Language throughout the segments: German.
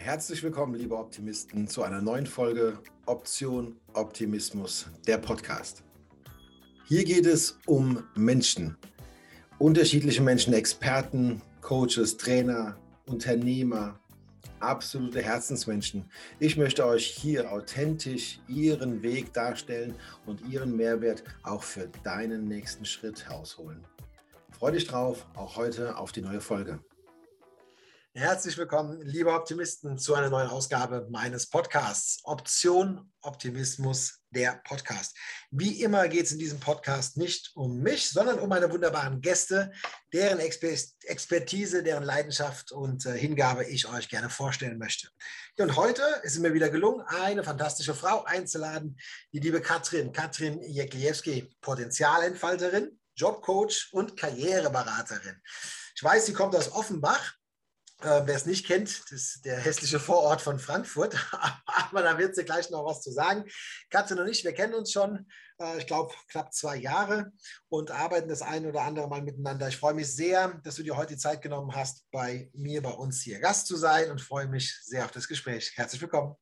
Herzlich willkommen, liebe Optimisten, zu einer neuen Folge Option Optimismus, der Podcast. Hier geht es um Menschen, unterschiedliche Menschen, Experten, Coaches, Trainer, Unternehmer, absolute Herzensmenschen. Ich möchte euch hier authentisch ihren Weg darstellen und ihren Mehrwert auch für deinen nächsten Schritt herausholen. Freue dich drauf, auch heute auf die neue Folge. Herzlich willkommen, liebe Optimisten, zu einer neuen Ausgabe meines Podcasts. Option Optimismus, der Podcast. Wie immer geht es in diesem Podcast nicht um mich, sondern um meine wunderbaren Gäste, deren Expertise, deren Leidenschaft und äh, Hingabe ich euch gerne vorstellen möchte. Und heute ist es mir wieder gelungen, eine fantastische Frau einzuladen, die liebe Katrin, Katrin Jekliewski, Potenzialentfalterin, Jobcoach und Karriereberaterin. Ich weiß, sie kommt aus Offenbach äh, Wer es nicht kennt, das ist der hässliche Vorort von Frankfurt, aber da wird sie gleich noch was zu sagen. Katrin und ich, wir kennen uns schon, äh, ich glaube, knapp zwei Jahre und arbeiten das eine oder andere Mal miteinander. Ich freue mich sehr, dass du dir heute die Zeit genommen hast, bei mir, bei uns hier Gast zu sein und freue mich sehr auf das Gespräch. Herzlich willkommen.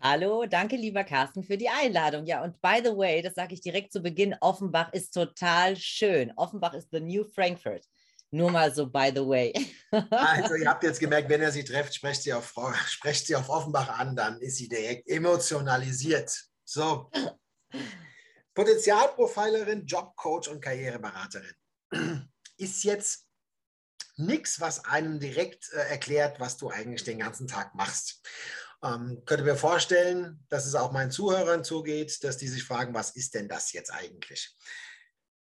Hallo, danke lieber Carsten für die Einladung. Ja, und by the way, das sage ich direkt zu Beginn, Offenbach ist total schön. Offenbach ist the new Frankfurt. Nur mal so, by the way. Also, ihr habt jetzt gemerkt, wenn er sie trefft, sprecht sie auf, sprecht sie auf Offenbach an, dann ist sie direkt emotionalisiert. So. Potenzialprofilerin, Jobcoach und Karriereberaterin. Ist jetzt nichts, was einem direkt äh, erklärt, was du eigentlich den ganzen Tag machst. Ähm, könnte mir vorstellen, dass es auch meinen Zuhörern zugeht, dass die sich fragen, was ist denn das jetzt eigentlich?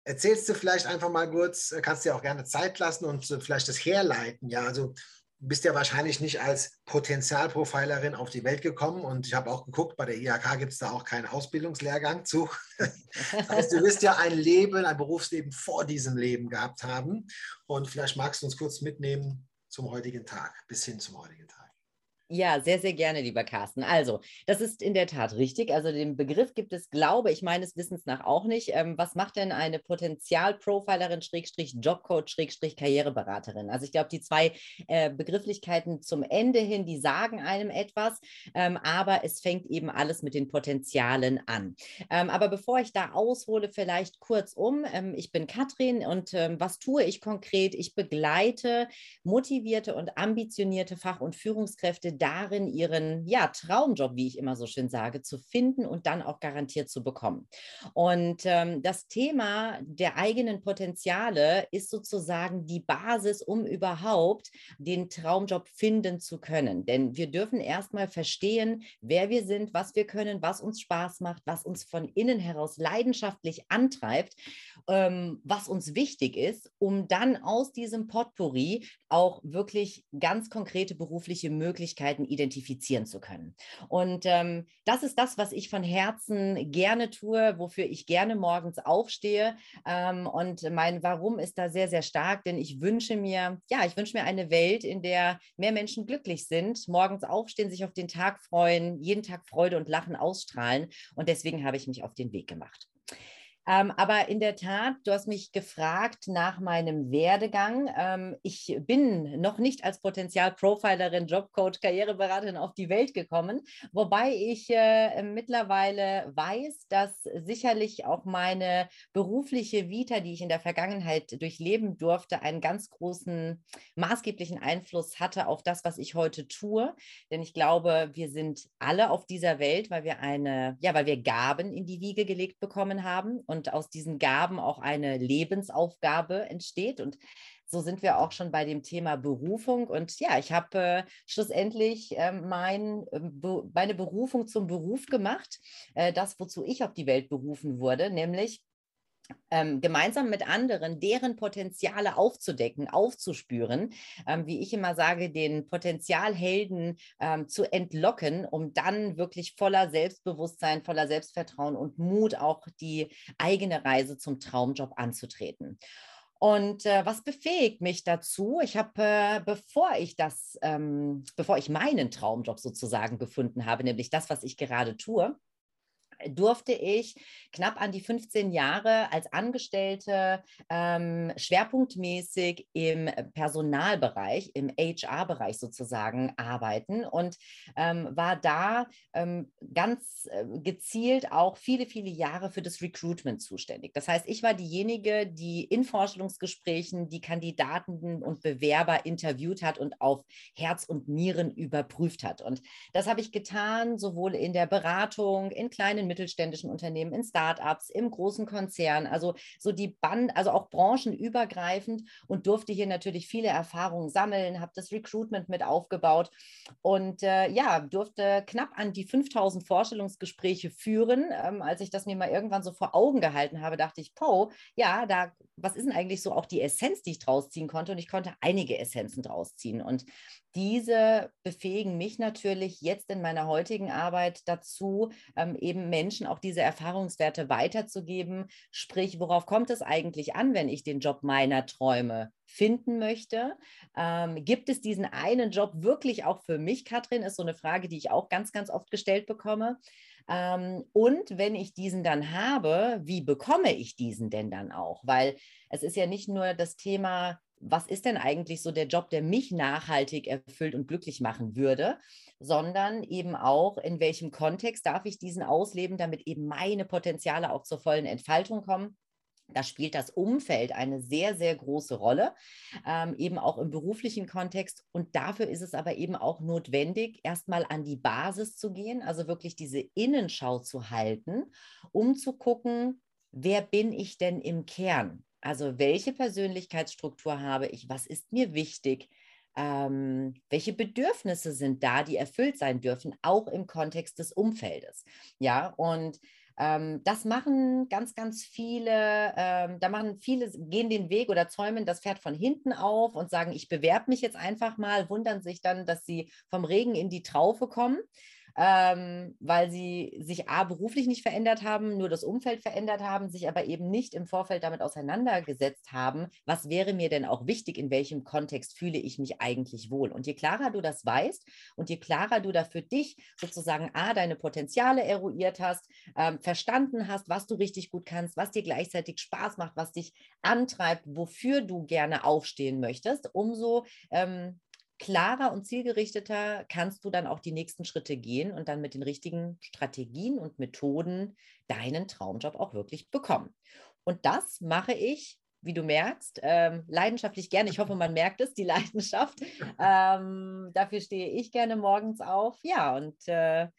Erzählst du vielleicht einfach mal kurz, äh, kannst dir auch gerne Zeit lassen und äh, vielleicht das herleiten. Ja, also du bist ja wahrscheinlich nicht als Potenzialprofilerin auf die Welt gekommen und ich habe auch geguckt, bei der IHK gibt es da auch keinen Ausbildungslehrgang zu. Das heißt, du wirst ja ein Leben, ein Berufsleben vor diesem Leben gehabt haben und vielleicht magst du uns kurz mitnehmen zum heutigen Tag, bis hin zum heutigen Tag. Ja, sehr, sehr gerne, lieber Carsten. Also, das ist in der Tat richtig. Also, den Begriff gibt es, glaube ich, meines Wissens nach auch nicht. Ähm, was macht denn eine Potenzialprofilerin, Schrägstrich Jobcoach, Schrägstrich Karriereberaterin? Also, ich glaube, die zwei äh, Begrifflichkeiten zum Ende hin, die sagen einem etwas, ähm, aber es fängt eben alles mit den Potenzialen an. Ähm, aber bevor ich da aushole, vielleicht kurz um. Ähm, ich bin Katrin und ähm, was tue ich konkret? Ich begleite motivierte und ambitionierte Fach- und Führungskräfte darin, ihren ja, Traumjob, wie ich immer so schön sage, zu finden und dann auch garantiert zu bekommen. Und ähm, das Thema der eigenen Potenziale ist sozusagen die Basis, um überhaupt den Traumjob finden zu können. Denn wir dürfen erstmal verstehen, wer wir sind, was wir können, was uns Spaß macht, was uns von innen heraus leidenschaftlich antreibt, ähm, was uns wichtig ist, um dann aus diesem Potpourri auch wirklich ganz konkrete berufliche Möglichkeiten Möglichkeiten identifizieren zu können. Und ähm, das ist das, was ich von Herzen gerne tue, wofür ich gerne morgens aufstehe. Ähm, und mein Warum ist da sehr, sehr stark, denn ich wünsche mir, ja, ich wünsche mir eine Welt, in der mehr Menschen glücklich sind, morgens aufstehen, sich auf den Tag freuen, jeden Tag Freude und Lachen ausstrahlen. Und deswegen habe ich mich auf den Weg gemacht. Ähm, aber in der Tat, du hast mich gefragt nach meinem Werdegang. Ähm, ich bin noch nicht als Potenzialprofilerin, Jobcoach, Karriereberaterin auf die Welt gekommen, wobei ich äh, mittlerweile weiß, dass sicherlich auch meine berufliche Vita, die ich in der Vergangenheit durchleben durfte, einen ganz großen maßgeblichen Einfluss hatte auf das, was ich heute tue. Denn ich glaube, wir sind alle auf dieser Welt, weil wir eine, ja, weil wir Gaben in die Wiege gelegt bekommen haben und und aus diesen Gaben auch eine Lebensaufgabe entsteht. Und so sind wir auch schon bei dem Thema Berufung. Und ja, ich habe äh, schlussendlich äh, mein, äh, be meine Berufung zum Beruf gemacht, äh, das, wozu ich auf die Welt berufen wurde, nämlich ähm, gemeinsam mit anderen deren Potenziale aufzudecken, aufzuspüren, ähm, wie ich immer sage, den Potenzialhelden ähm, zu entlocken, um dann wirklich voller Selbstbewusstsein, voller Selbstvertrauen und Mut auch die eigene Reise zum Traumjob anzutreten. Und äh, was befähigt mich dazu? Ich habe, äh, bevor ich das, ähm, bevor ich meinen Traumjob sozusagen gefunden habe, nämlich das, was ich gerade tue, durfte ich knapp an die 15 Jahre als Angestellte ähm, schwerpunktmäßig im Personalbereich, im HR-Bereich sozusagen arbeiten und ähm, war da ähm, ganz äh, gezielt auch viele, viele Jahre für das Recruitment zuständig. Das heißt, ich war diejenige, die in Vorstellungsgesprächen die Kandidaten und Bewerber interviewt hat und auf Herz und Nieren überprüft hat. Und das habe ich getan, sowohl in der Beratung, in kleinen mittelständischen Unternehmen, in Startups, im großen Konzern, also so die Band, also auch branchenübergreifend und durfte hier natürlich viele Erfahrungen sammeln, habe das Recruitment mit aufgebaut und äh, ja, durfte knapp an die 5000 Vorstellungsgespräche führen. Ähm, als ich das mir mal irgendwann so vor Augen gehalten habe, dachte ich, Po, ja, da, was ist denn eigentlich so auch die Essenz, die ich draus ziehen konnte? Und ich konnte einige Essenzen draus ziehen. Und diese befähigen mich natürlich jetzt in meiner heutigen Arbeit dazu, ähm, eben Menschen auch diese Erfahrungswerte weiterzugeben. Sprich, worauf kommt es eigentlich an, wenn ich den Job meiner Träume finden möchte? Ähm, gibt es diesen einen Job wirklich auch für mich, Katrin? Ist so eine Frage, die ich auch ganz, ganz oft gestellt bekomme. Ähm, und wenn ich diesen dann habe, wie bekomme ich diesen denn dann auch? Weil es ist ja nicht nur das Thema, was ist denn eigentlich so der Job, der mich nachhaltig erfüllt und glücklich machen würde, sondern eben auch, in welchem Kontext darf ich diesen ausleben, damit eben meine Potenziale auch zur vollen Entfaltung kommen. Da spielt das Umfeld eine sehr, sehr große Rolle, ähm, eben auch im beruflichen Kontext. Und dafür ist es aber eben auch notwendig, erstmal an die Basis zu gehen, also wirklich diese Innenschau zu halten, um zu gucken, wer bin ich denn im Kern? Also welche Persönlichkeitsstruktur habe ich? Was ist mir wichtig? Ähm, welche Bedürfnisse sind da, die erfüllt sein dürfen, auch im Kontext des Umfeldes? Ja, und ähm, das machen ganz, ganz viele, ähm, da machen viele, gehen den Weg oder zäumen das Pferd von hinten auf und sagen, ich bewerbe mich jetzt einfach mal, wundern sich dann, dass sie vom Regen in die Traufe kommen ähm, weil sie sich A beruflich nicht verändert haben, nur das Umfeld verändert haben, sich aber eben nicht im Vorfeld damit auseinandergesetzt haben, was wäre mir denn auch wichtig, in welchem Kontext fühle ich mich eigentlich wohl. Und je klarer du das weißt und je klarer du da für dich sozusagen A, deine Potenziale eruiert hast, ähm, verstanden hast, was du richtig gut kannst, was dir gleichzeitig Spaß macht, was dich antreibt, wofür du gerne aufstehen möchtest, umso ähm, klarer und zielgerichteter kannst du dann auch die nächsten Schritte gehen und dann mit den richtigen Strategien und Methoden deinen Traumjob auch wirklich bekommen. Und das mache ich, wie du merkst, ähm, leidenschaftlich gerne. Ich hoffe, man merkt es, die Leidenschaft. Ähm, dafür stehe ich gerne morgens auf. Ja, und äh,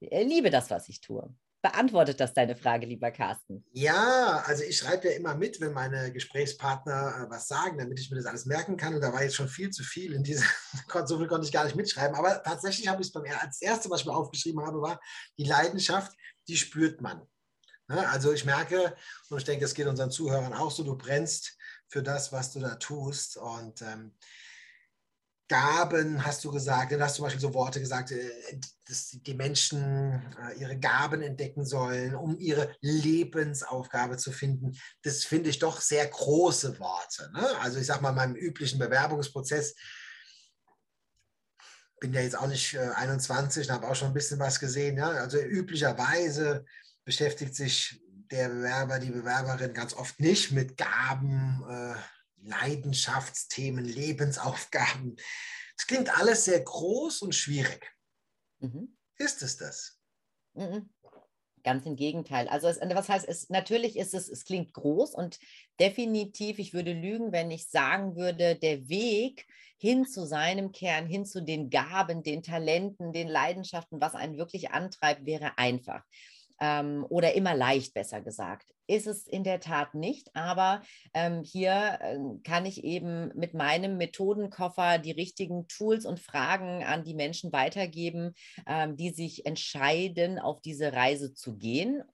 liebe das, was ich tue. Beantwortet das deine Frage, lieber Carsten? Ja, also ich schreibe ja immer mit, wenn meine Gesprächspartner äh, was sagen, damit ich mir das alles merken kann. Und da war jetzt schon viel zu viel in dieser, so viel konnte ich gar nicht mitschreiben. Aber tatsächlich habe ich es beim als erste, was ich mir aufgeschrieben habe, war die Leidenschaft, die spürt man. Ne, also ich merke, und ich denke, es geht unseren Zuhörern auch so, du brennst für das, was du da tust. Und ähm, Gaben, hast du gesagt, du hast zum Beispiel so Worte gesagt, äh, dass die Menschen äh, ihre Gaben entdecken sollen, um ihre Lebensaufgabe zu finden. Das finde ich doch sehr große Worte. Ne? Also ich sage mal, in meinem üblichen Bewerbungsprozess bin ja jetzt auch nicht 21 und habe auch schon ein bisschen was gesehen. Ja? Also üblicherweise beschäftigt sich der Bewerber, die Bewerberin ganz oft nicht mit Gaben, äh, Leidenschaftsthemen, Lebensaufgaben. Es klingt alles sehr groß und schwierig. Mhm. Ist es das? Mhm. Ganz im Gegenteil. Also es, was heißt es? Natürlich ist es, es klingt groß und definitiv, ich würde lügen, wenn ich sagen würde, der Weg hin zu seinem Kern, hin zu den Gaben, den Talenten, den Leidenschaften, was einen wirklich antreibt, wäre einfach ähm, oder immer leicht, besser gesagt. Ist es in der Tat nicht, aber ähm, hier äh, kann ich eben mit meinem Methodenkoffer die richtigen Tools und Fragen an die Menschen weitergeben, ähm, die sich entscheiden, auf diese Reise zu gehen.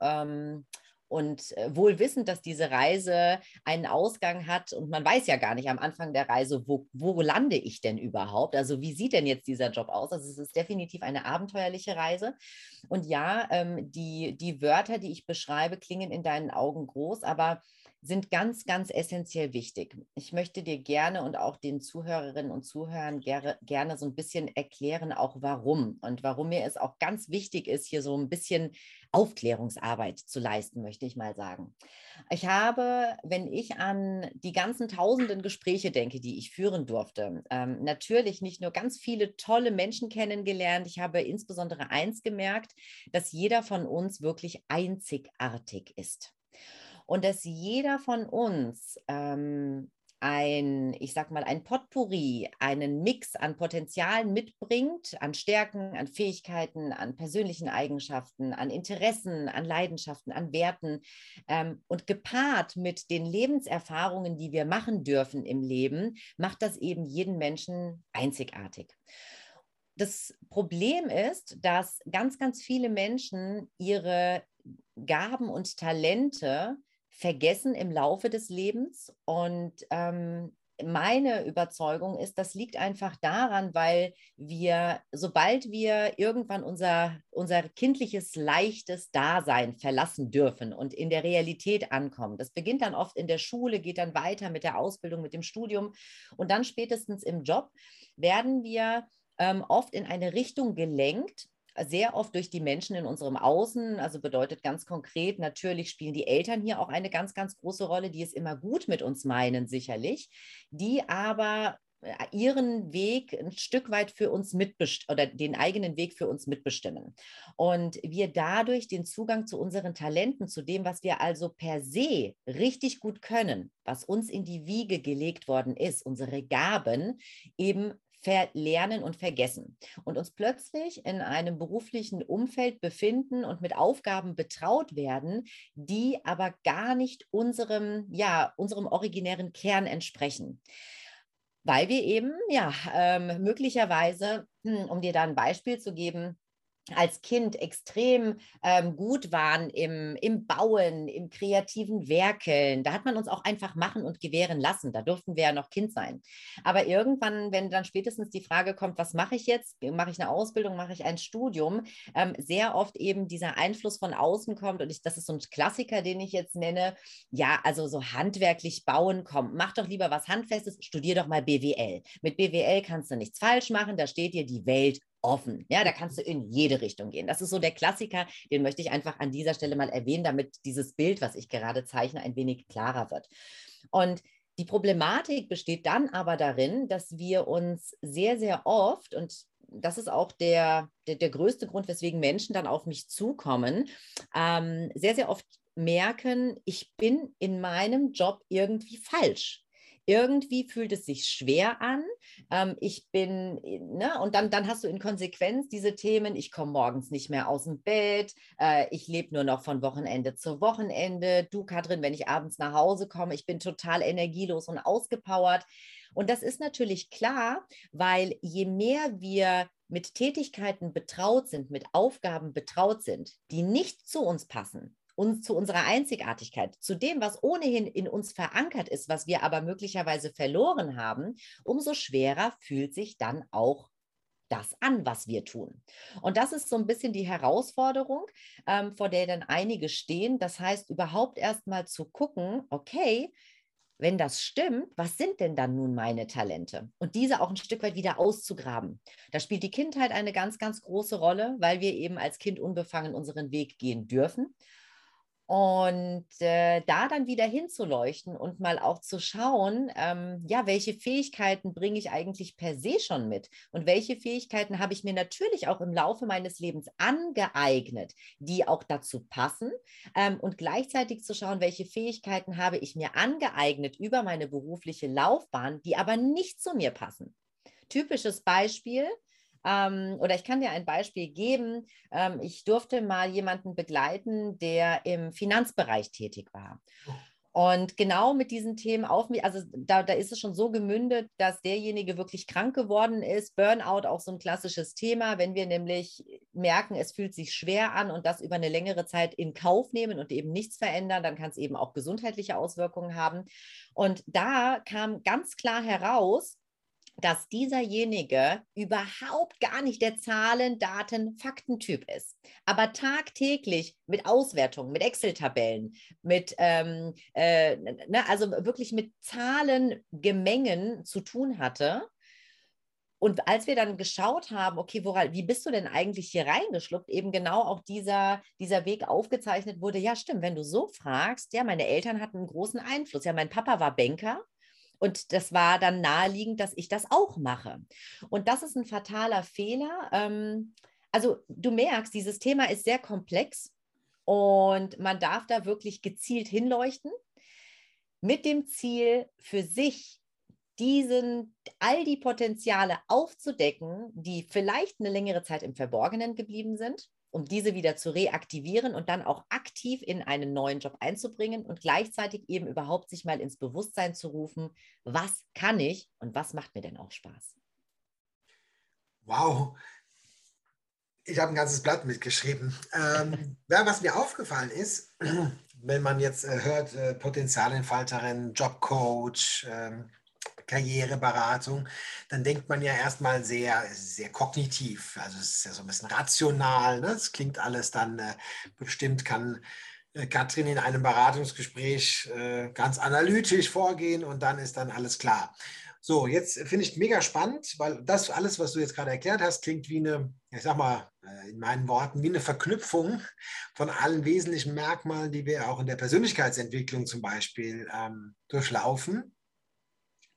Und äh, wohl wissend, dass diese Reise einen Ausgang hat und man weiß ja gar nicht am Anfang der Reise, wo, wo lande ich denn überhaupt? Also wie sieht denn jetzt dieser Job aus? Also es ist definitiv eine abenteuerliche Reise. Und ja, ähm, die, die Wörter, die ich beschreibe, klingen in deinen Augen groß, aber sind ganz, ganz essentiell wichtig. Ich möchte dir gerne und auch den Zuhörerinnen und Zuhörern gerne, gerne so ein bisschen erklären, auch warum und warum mir es auch ganz wichtig ist, hier so ein bisschen Aufklärungsarbeit zu leisten, möchte ich mal sagen. Ich habe, wenn ich an die ganzen tausenden Gespräche denke, die ich führen durfte, ähm, natürlich nicht nur ganz viele tolle Menschen kennengelernt. Ich habe insbesondere eins gemerkt, dass jeder von uns wirklich einzigartig ist und dass jeder von uns ähm, ein, ich sag mal, ein Potpourri, einen Mix an Potenzialen mitbringt, an Stärken, an Fähigkeiten, an persönlichen Eigenschaften, an Interessen, an Leidenschaften, an Werten ähm, und gepaart mit den Lebenserfahrungen, die wir machen dürfen im Leben, macht das eben jeden Menschen einzigartig. Das Problem ist, dass ganz, ganz viele Menschen ihre Gaben und Talente vergessen im Laufe des Lebens. Und ähm, meine Überzeugung ist, das liegt einfach daran, weil wir, sobald wir irgendwann unser, unser kindliches, leichtes Dasein verlassen dürfen und in der Realität ankommen, das beginnt dann oft in der Schule, geht dann weiter mit der Ausbildung, mit dem Studium und dann spätestens im Job, werden wir ähm, oft in eine Richtung gelenkt, sehr oft durch die Menschen in unserem Außen. Also bedeutet ganz konkret, natürlich spielen die Eltern hier auch eine ganz, ganz große Rolle, die es immer gut mit uns meinen, sicherlich, die aber äh, ihren Weg ein Stück weit für uns mitbestimmen oder den eigenen Weg für uns mitbestimmen. Und wir dadurch den Zugang zu unseren Talenten, zu dem, was wir also per se richtig gut können, was uns in die Wiege gelegt worden ist, unsere Gaben eben verlernen und vergessen und uns plötzlich in einem beruflichen Umfeld befinden und mit Aufgaben betraut werden, die aber gar nicht unserem, ja, unserem originären Kern entsprechen. Weil wir eben, ja, ähm, möglicherweise, hm, um dir da ein Beispiel zu geben, als Kind extrem ähm, gut waren im, im Bauen, im kreativen Werkeln. Da hat man uns auch einfach machen und gewähren lassen. Da durften wir ja noch Kind sein. Aber irgendwann, wenn dann spätestens die Frage kommt, was mache ich jetzt? Mache ich eine Ausbildung, mache ich ein Studium? Ähm, sehr oft eben dieser Einfluss von außen kommt. Und ich, das ist so ein Klassiker, den ich jetzt nenne. Ja, also so handwerklich bauen, komm, mach doch lieber was Handfestes, studier doch mal BWL. Mit BWL kannst du nichts falsch machen, da steht dir die Welt offen. Ja, da kannst du in jede Richtung gehen. Das ist so der Klassiker, den möchte ich einfach an dieser Stelle mal erwähnen, damit dieses Bild, was ich gerade zeichne, ein wenig klarer wird. Und die Problematik besteht dann aber darin, dass wir uns sehr, sehr oft, und das ist auch der, der, der größte Grund, weswegen Menschen dann auf mich zukommen, ähm, sehr, sehr oft merken, ich bin in meinem Job irgendwie falsch irgendwie fühlt es sich schwer an. Ähm, ich bin, ne, und dann, dann hast du in Konsequenz diese Themen, ich komme morgens nicht mehr aus dem Bett, äh, ich lebe nur noch von Wochenende zu Wochenende. Du, Katrin, wenn ich abends nach Hause komme, ich bin total energielos und ausgepowert. Und das ist natürlich klar, weil je mehr wir mit Tätigkeiten betraut sind, mit Aufgaben betraut sind, die nicht zu uns passen, uns zu unserer Einzigartigkeit, zu dem, was ohnehin in uns verankert ist, was wir aber möglicherweise verloren haben, umso schwerer fühlt sich dann auch das an, was wir tun. Und das ist so ein bisschen die Herausforderung, ähm, vor der dann einige stehen. Das heißt, überhaupt erst mal zu gucken, okay, wenn das stimmt, was sind denn dann nun meine Talente? Und diese auch ein Stück weit wieder auszugraben. Da spielt die Kindheit eine ganz, ganz große Rolle, weil wir eben als Kind unbefangen unseren Weg gehen dürfen. Und äh, da dann wieder hinzuleuchten und mal auch zu schauen, ähm, ja, welche Fähigkeiten bringe ich eigentlich per se schon mit und welche Fähigkeiten habe ich mir natürlich auch im Laufe meines Lebens angeeignet, die auch dazu passen ähm, und gleichzeitig zu schauen, welche Fähigkeiten habe ich mir angeeignet über meine berufliche Laufbahn, die aber nicht zu mir passen. Typisches Beispiel, ähm, oder ich kann dir ein Beispiel geben. Ähm, ich durfte mal jemanden begleiten, der im Finanzbereich tätig war. Und genau mit diesen Themen auf mich, also da, da ist es schon so gemündet, dass derjenige wirklich krank geworden ist. Burnout auch so ein klassisches Thema, wenn wir nämlich merken, es fühlt sich schwer an und das über eine längere Zeit in Kauf nehmen und eben nichts verändern, dann kann es eben auch gesundheitliche Auswirkungen haben. Und da kam ganz klar heraus, dass dieserjenige überhaupt gar nicht der Zahlen, Daten, Faktentyp ist, aber tagtäglich mit Auswertungen, mit Excel-Tabellen, mit, ähm, äh, ne, also wirklich mit Zahlengemengen zu tun hatte. Und als wir dann geschaut haben, okay, woran, wie bist du denn eigentlich hier reingeschluppt, eben genau auch dieser, dieser Weg aufgezeichnet wurde, ja stimmt, wenn du so fragst, ja, meine Eltern hatten einen großen Einfluss. Ja, mein Papa war Banker und das war dann naheliegend, dass ich das auch mache. Und das ist ein fataler Fehler. Ähm, also du merkst, dieses Thema ist sehr komplex und man darf da wirklich gezielt hinleuchten mit dem Ziel, für sich diesen, all die Potenziale aufzudecken, die vielleicht eine längere Zeit im Verborgenen geblieben sind um diese wieder zu reaktivieren und dann auch aktiv in einen neuen Job einzubringen und gleichzeitig eben überhaupt sich mal ins Bewusstsein zu rufen, was kann ich und was macht mir denn auch Spaß. Wow, ich habe ein ganzes Blatt mitgeschrieben. Ähm, ja, was mir aufgefallen ist, wenn man jetzt äh, hört, äh, Potenzialentfalterin, Jobcoach, ähm, Karriereberatung, dann denkt man ja erstmal sehr, sehr kognitiv. Also es ist ja so ein bisschen rational. Ne? Das klingt alles dann äh, bestimmt, kann äh, Katrin in einem Beratungsgespräch äh, ganz analytisch vorgehen und dann ist dann alles klar. So, jetzt finde ich mega spannend, weil das alles, was du jetzt gerade erklärt hast, klingt wie eine, ich sag mal äh, in meinen Worten, wie eine Verknüpfung von allen wesentlichen Merkmalen, die wir auch in der Persönlichkeitsentwicklung zum Beispiel ähm, durchlaufen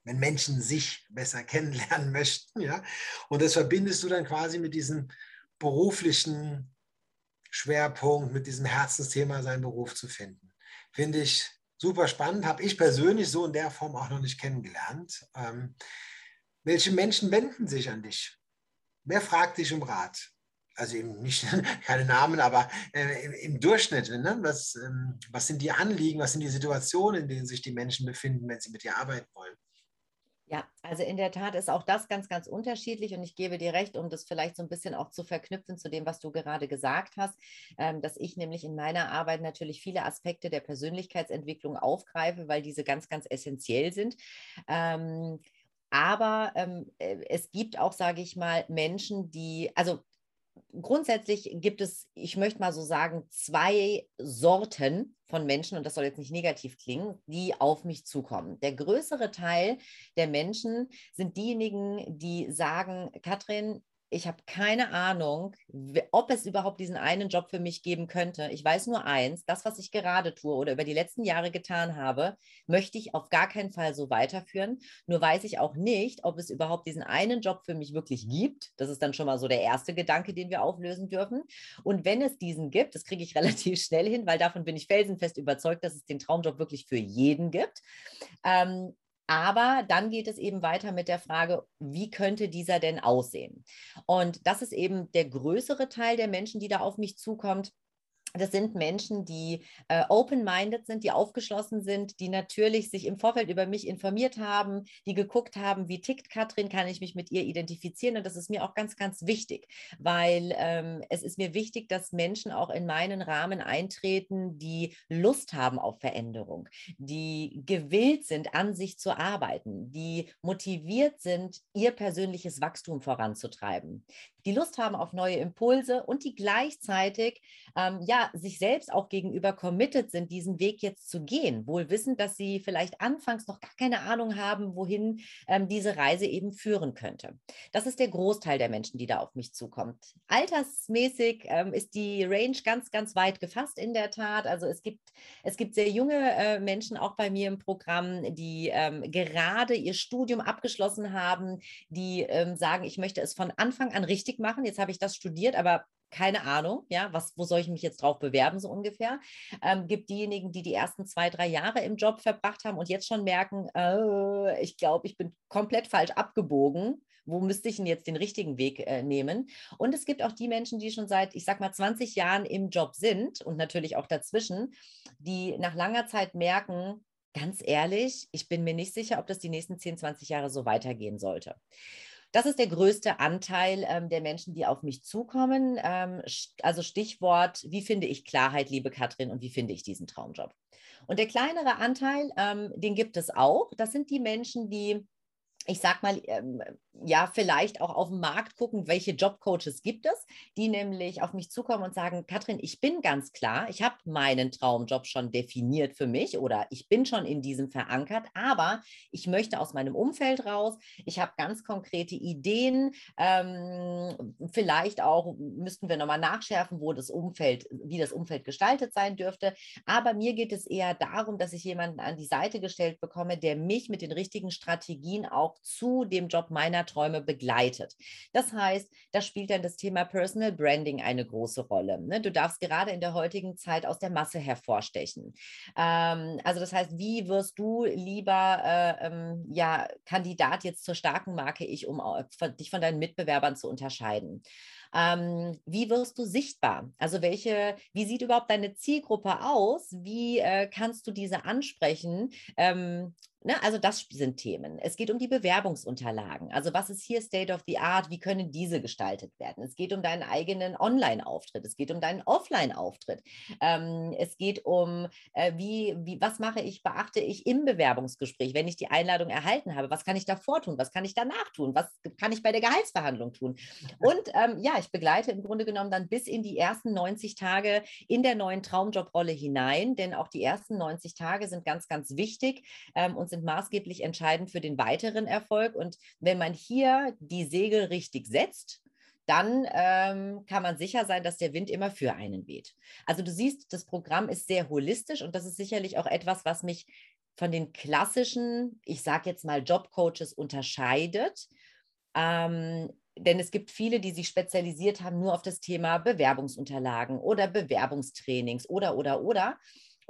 wenn Menschen sich besser kennenlernen möchten. Ja? Und das verbindest du dann quasi mit diesem beruflichen Schwerpunkt, mit diesem Herzensthema, seinen Beruf zu finden. Finde ich super spannend, habe ich persönlich so in der Form auch noch nicht kennengelernt. Ähm, welche Menschen wenden sich an dich? Wer fragt dich um Rat? Also eben nicht, keine Namen, aber äh, im, Durchschnitt, ne? was, ähm, was sind die Anliegen, was sind die Situationen, in denen sich die Menschen befinden, wenn sie mit dir arbeiten wollen? Ja, also in der Tat ist auch das ganz, ganz unterschiedlich und ich gebe dir recht, um das vielleicht so ein bisschen auch zu verknüpfen zu dem, was du gerade gesagt hast, ähm, dass ich nämlich in meiner Arbeit natürlich viele Aspekte der Persönlichkeitsentwicklung aufgreife, weil diese ganz, ganz essentiell sind. Ähm, aber ähm, äh, es gibt auch, sage ich mal, Menschen, die, also grundsätzlich gibt es, ich möchte mal so sagen, zwei Sorten von Menschen, und das soll jetzt nicht negativ klingen, die auf mich zukommen. Der größere Teil der Menschen sind diejenigen, die sagen, Katrin, ich habe keine Ahnung, ob es überhaupt diesen einen Job für mich geben könnte. Ich weiß nur eins, das, was ich gerade tue oder über die letzten Jahre getan habe, möchte ich auf gar keinen Fall so weiterführen. Nur weiß ich auch nicht, ob es überhaupt diesen einen Job für mich wirklich gibt. Das ist dann schon mal so der erste Gedanke, den wir auflösen dürfen. Und wenn es diesen gibt, das kriege ich relativ schnell hin, weil davon bin ich felsenfest überzeugt, dass es den Traumjob wirklich für jeden gibt. Ähm, aber dann geht es eben weiter mit der Frage, wie könnte dieser denn aussehen? Und das ist eben der größere Teil der Menschen, die da auf mich zukommt. Das sind Menschen, die äh, open-minded sind, die aufgeschlossen sind, die natürlich sich im Vorfeld über mich informiert haben, die geguckt haben, wie tickt Katrin, kann ich mich mit ihr identifizieren. Und das ist mir auch ganz, ganz wichtig, weil ähm, es ist mir wichtig, dass Menschen auch in meinen Rahmen eintreten, die Lust haben auf Veränderung, die gewillt sind, an sich zu arbeiten, die motiviert sind, ihr persönliches Wachstum voranzutreiben, die Lust haben auf neue Impulse und die gleichzeitig ähm, ja sich selbst auch gegenüber committed sind, diesen Weg jetzt zu gehen, wohl wissend, dass sie vielleicht anfangs noch gar keine Ahnung haben, wohin ähm, diese Reise eben führen könnte. Das ist der Großteil der Menschen, die da auf mich zukommt. Altersmäßig ähm, ist die Range ganz, ganz weit gefasst in der Tat. Also es gibt, es gibt sehr junge äh, Menschen auch bei mir im Programm, die ähm, gerade ihr Studium abgeschlossen haben, die ähm, sagen, ich möchte es von Anfang an richtig richtig machen. Jetzt habe ich das studiert, aber keine Ahnung, ja, was, wo soll ich mich jetzt drauf bewerben, so ungefähr. Ähm, gibt diejenigen, die die ersten zwei, drei Jahre im Job verbracht haben und jetzt schon merken, äh, ich glaube, ich bin komplett falsch abgebogen. Wo müsste ich denn jetzt den richtigen Weg äh, nehmen? Und es gibt auch die Menschen, die schon seit, ich sag mal, 20 Jahren im Job sind und natürlich auch dazwischen, die nach langer Zeit merken, ganz ehrlich, ich bin mir nicht sicher, ob das die nächsten 10, 20 Jahre so weitergehen sollte. Das ist der größte Anteil ähm, der Menschen, die auf mich zukommen. Ähm, also Stichwort, wie finde ich Klarheit, liebe Katrin, und wie finde ich diesen Traumjob? Und der kleinere Anteil, ähm, den gibt es auch. Das sind die Menschen, die ich sag mal, ähm, ja, vielleicht auch auf dem Markt gucken, welche Jobcoaches gibt es, die nämlich auf mich zukommen und sagen, Katrin, ich bin ganz klar, ich habe meinen Traumjob schon definiert für mich oder ich bin schon in diesem verankert, aber ich möchte aus meinem Umfeld raus, ich habe ganz konkrete Ideen, ähm, vielleicht auch müssten wir nochmal nachschärfen, wo das Umfeld, wie das Umfeld gestaltet sein dürfte, aber mir geht es eher darum, dass ich jemanden an die Seite gestellt bekomme, der mich mit den richtigen Strategien auch zu dem Job meiner Träume begleitet. Das heißt, da spielt dann das Thema Personal Branding eine große Rolle. Ne? Du darfst gerade in der heutigen Zeit aus der Masse hervorstechen. Ähm, also das heißt, wie wirst du lieber äh, ähm, ja, Kandidat jetzt zur starken Marke ich, um dich von deinen Mitbewerbern zu unterscheiden? Ähm, wie wirst du sichtbar? Also welche, wie sieht überhaupt deine Zielgruppe aus? Wie äh, kannst du diese ansprechen? Ähm, Ne, also das sind Themen. Es geht um die Bewerbungsunterlagen. Also was ist hier State of the Art? Wie können diese gestaltet werden? Es geht um deinen eigenen Online-Auftritt. Es geht um deinen Offline-Auftritt. Ähm, es geht um, äh, wie, wie, was mache ich, beachte ich im Bewerbungsgespräch, wenn ich die Einladung erhalten habe? Was kann ich davor tun? Was kann ich danach tun? Was kann ich bei der Gehaltsverhandlung tun? Und ähm, ja, ich begleite im Grunde genommen dann bis in die ersten 90 Tage in der neuen Traumjobrolle hinein, denn auch die ersten 90 Tage sind ganz, ganz wichtig. Ähm, und sind maßgeblich entscheidend für den weiteren Erfolg. Und wenn man hier die Segel richtig setzt, dann ähm, kann man sicher sein, dass der Wind immer für einen weht. Also du siehst, das Programm ist sehr holistisch und das ist sicherlich auch etwas, was mich von den klassischen, ich sage jetzt mal Jobcoaches unterscheidet. Ähm, denn es gibt viele, die sich spezialisiert haben nur auf das Thema Bewerbungsunterlagen oder Bewerbungstrainings oder, oder, oder.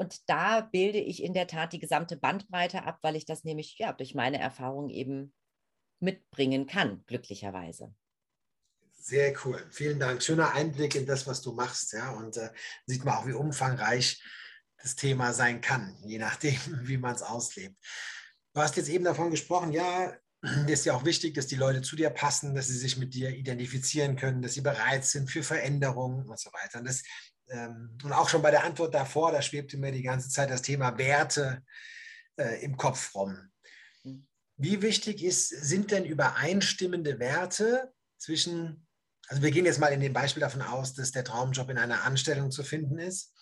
Und da bilde ich in der Tat die gesamte Bandbreite ab, weil ich das nämlich ja, durch meine Erfahrung eben mitbringen kann, glücklicherweise. Sehr cool. Vielen Dank. Schöner Einblick in das, was du machst. Ja, und äh, sieht man auch, wie umfangreich das Thema sein kann, je nachdem, wie man es auslebt. Du hast jetzt eben davon gesprochen, ja, es ist ja auch wichtig, dass die Leute zu dir passen, dass sie sich mit dir identifizieren können, dass sie bereit sind für Veränderungen und so weiter. Und das ähm, und auch schon bei der Antwort davor, da schwebte mir die ganze Zeit das Thema Werte äh, im Kopf rum. Hm. Wie wichtig ist, sind denn übereinstimmende Werte zwischen, also wir gehen jetzt mal in dem Beispiel davon aus, dass der Traumjob in einer Anstellung zu finden ist.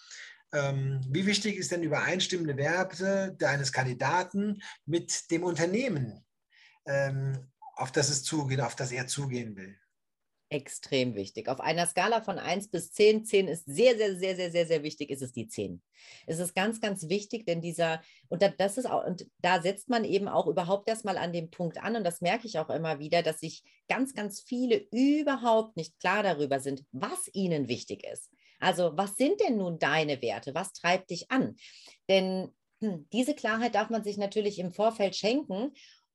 Ähm, wie wichtig ist denn übereinstimmende Werte deines Kandidaten mit dem Unternehmen, ähm, auf das es zugeht, auf das er zugehen will? Extrem wichtig. Auf einer Skala von 1 bis 10, 10 ist sehr, sehr, sehr, sehr, sehr, sehr wichtig, ist es die 10. Es ist ganz, ganz wichtig, denn dieser, und das ist auch, und da setzt man eben auch überhaupt erstmal an dem Punkt an, und das merke ich auch immer wieder, dass sich ganz, ganz viele überhaupt nicht klar darüber sind, was ihnen wichtig ist. Also, was sind denn nun deine Werte? Was treibt dich an? Denn hm, diese Klarheit darf man sich natürlich im Vorfeld schenken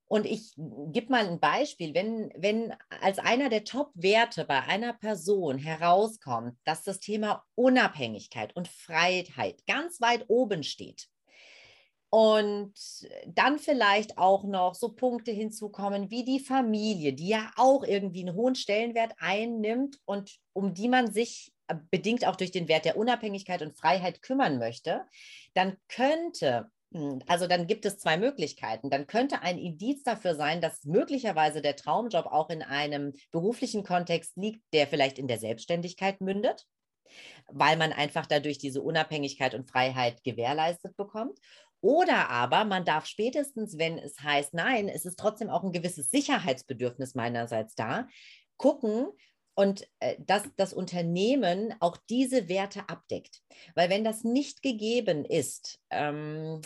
und ich gebe mal ein Beispiel. Wenn, wenn als einer der Top-Werte bei einer Person herauskommt, dass das Thema Unabhängigkeit und Freiheit ganz weit oben steht, und dann vielleicht auch noch so Punkte hinzukommen wie die Familie, die ja auch irgendwie einen hohen Stellenwert einnimmt und um die man sich bedingt auch durch den Wert der Unabhängigkeit und Freiheit kümmern möchte, dann könnte also dann gibt es zwei Möglichkeiten. Dann könnte ein Indiz dafür sein, dass möglicherweise der Traumjob auch in einem beruflichen Kontext liegt, der vielleicht in der Selbstständigkeit mündet, weil man einfach dadurch diese Unabhängigkeit und Freiheit gewährleistet bekommt. Oder aber man darf spätestens, wenn es heißt, nein, es ist trotzdem auch ein gewisses Sicherheitsbedürfnis meinerseits da, gucken, und äh, dass das Unternehmen auch diese Werte abdeckt. Weil wenn das nicht gegeben ist, ähm,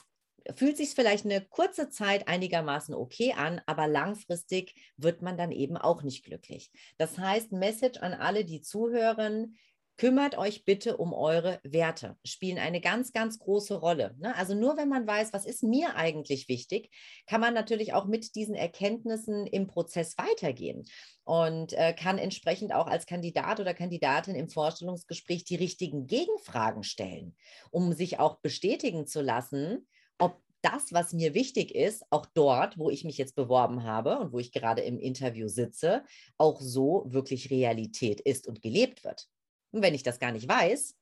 fühlt sich vielleicht eine kurze Zeit einigermaßen okay an, aber langfristig wird man dann eben auch nicht glücklich. Das heißt, Message an alle, die zuhören, kümmert euch bitte um eure Werte, spielen eine ganz, ganz große Rolle. Ne? Also nur wenn man weiß, was ist mir eigentlich wichtig, kann man natürlich auch mit diesen Erkenntnissen im Prozess weitergehen und äh, kann entsprechend auch als Kandidat oder Kandidatin im Vorstellungsgespräch die richtigen Gegenfragen stellen, um sich auch bestätigen zu lassen, ob das, was mir wichtig ist, auch dort, wo ich mich jetzt beworben habe und wo ich gerade im Interview sitze, auch so wirklich Realität ist und gelebt wird. Und wenn ich das gar nicht weiß,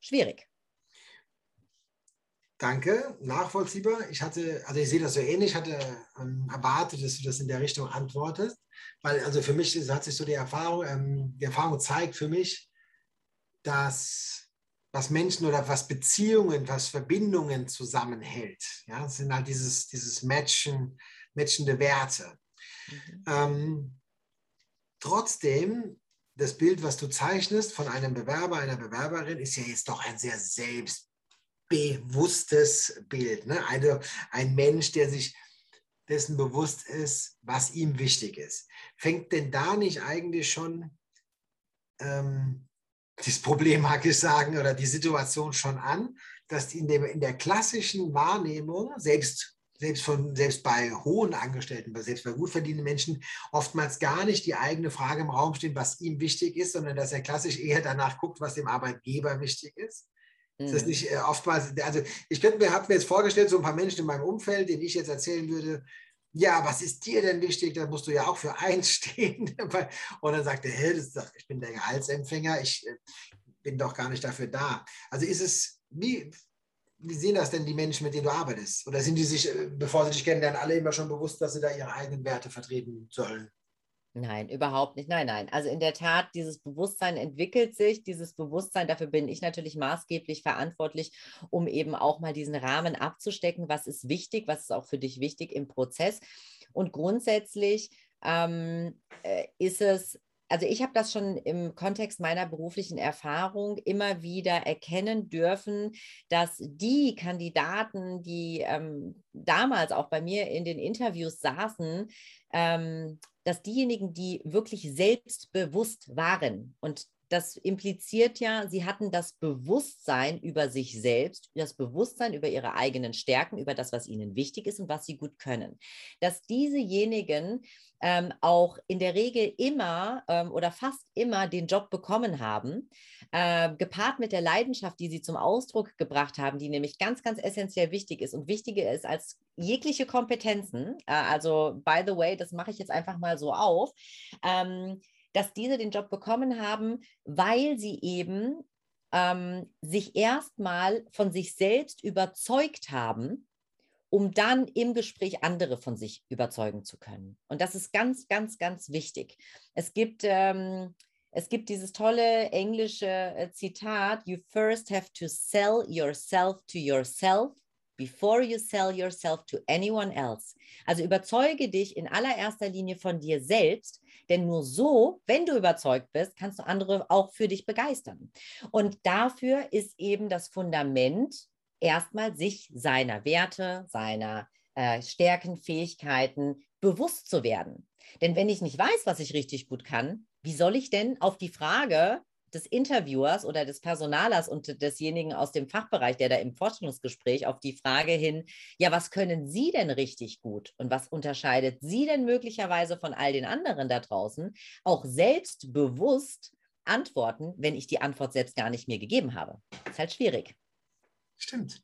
schwierig. Danke, nachvollziehbar. Ich hatte, also ich sehe das so ähnlich, hatte ähm, erwartet, dass du das in der Richtung antwortest, weil also für mich hat sich so die Erfahrung, ähm, die Erfahrung zeigt für mich, dass was Menschen oder was Beziehungen, was Verbindungen zusammenhält. Ja, das sind halt dieses, dieses Matchen, matchende Werte. Mhm. Ähm, trotzdem, das Bild, was du zeichnest von einem Bewerber, einer Bewerberin, ist ja jetzt doch ein sehr selbstbewusstes Bild. Ne? Also ein Mensch, der sich dessen bewusst ist, was ihm wichtig ist. Fängt denn da nicht eigentlich schon ähm, das Problem, mag ich sagen, oder die Situation schon an, dass in, dem, in der klassischen Wahrnehmung, selbst selbst, von, selbst bei hohen Angestellten, selbst bei gut verdienenden Menschen, oftmals gar nicht die eigene Frage im Raum steht, was ihm wichtig ist, sondern dass er klassisch eher danach guckt, was dem Arbeitgeber wichtig ist. Mhm. Ist das nicht äh, oftmals, also ich könnte mir, habe mir jetzt vorgestellt, so ein paar Menschen in meinem Umfeld, denen ich jetzt erzählen würde, ja, was ist dir denn wichtig? Da musst du ja auch für einstehen. Und dann sagt er, hey, das, ich bin der Gehaltsempfänger, ich äh, bin doch gar nicht dafür da. Also ist es, wie, wie sehen das denn die Menschen, mit denen du arbeitest? Oder sind die sich, äh, bevor sie dich kennenlernen, alle immer schon bewusst, dass sie da ihre eigenen Werte vertreten sollen? Nein, überhaupt nicht. Nein, nein. Also in der Tat, dieses Bewusstsein entwickelt sich. Dieses Bewusstsein, dafür bin ich natürlich maßgeblich verantwortlich, um eben auch mal diesen Rahmen abzustecken. Was ist wichtig? Was ist auch für dich wichtig im Prozess? Und grundsätzlich ähm, äh, ist es also ich habe das schon im Kontext meiner beruflichen Erfahrung immer wieder erkennen dürfen, dass die Kandidaten, die ähm, damals auch bei mir in den Interviews saßen, ähm, dass diejenigen, die wirklich selbstbewusst waren und das impliziert ja, sie hatten das Bewusstsein über sich selbst, das Bewusstsein über ihre eigenen Stärken, über das, was ihnen wichtig ist und was sie gut können. Dass diesejenigen ähm, auch in der Regel immer ähm, oder fast immer den Job bekommen haben, äh, gepaart mit der Leidenschaft, die sie zum Ausdruck gebracht haben, die nämlich ganz, ganz essentiell wichtig ist und wichtiger ist als jegliche Kompetenzen. Äh, also, by the way, das mache ich jetzt einfach mal so auf. Ähm, dass diese den Job bekommen haben, weil sie eben ähm, sich erstmal von sich selbst überzeugt haben, um dann im Gespräch andere von sich überzeugen zu können. Und das ist ganz, ganz, ganz wichtig. Es gibt, ähm, es gibt dieses tolle englische äh, Zitat, You first have to sell yourself to yourself before you sell yourself to anyone else. Also überzeuge dich in allererster Linie von dir selbst, denn nur so, wenn du überzeugt bist, kannst du andere auch für dich begeistern. Und dafür ist eben das Fundament erstmal sich seiner Werte, seiner äh, Stärken, Fähigkeiten bewusst zu werden. Denn wenn ich nicht weiß, was ich richtig gut kann, wie soll ich denn auf die Frage, des Interviewers oder des Personalers und desjenigen aus dem Fachbereich, der da im Vorstellungsgespräch auf die Frage hin, ja, was können Sie denn richtig gut und was unterscheidet Sie denn möglicherweise von all den anderen da draußen, auch selbstbewusst antworten, wenn ich die Antwort selbst gar nicht mir gegeben habe. Ist halt schwierig. Stimmt.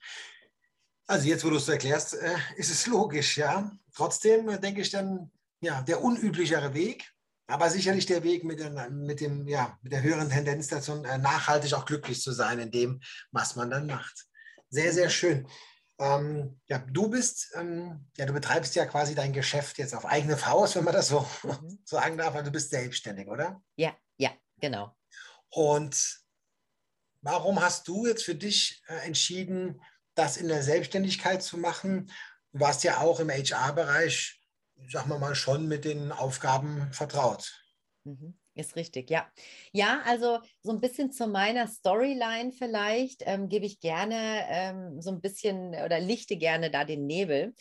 Also jetzt, wo du es erklärst, äh, ist es logisch, ja. Trotzdem äh, denke ich dann, ja, der unüblichere Weg aber sicherlich der Weg mit, der, mit, dem, ja, mit der höheren Tendenz dazu, äh, nachhaltig auch glücklich zu sein in dem, was man dann macht. Sehr, sehr schön. Ähm, ja, du bist, ähm, ja, du betreibst ja quasi dein Geschäft jetzt auf eigene Faust, wenn man das so mhm. sagen darf, weil du bist selbstständig, oder? Ja, ja, genau. Und warum hast du jetzt für dich äh, entschieden, das in der Selbstständigkeit zu machen? Du warst ja auch im HR-Bereich sagen wir mal, schon mit den Aufgaben vertraut. Mhm. Ist richtig, ja. Ja, also so ein bisschen zu meiner Storyline vielleicht ähm, gebe ich gerne ähm, so ein bisschen oder lichte gerne da den Nebel.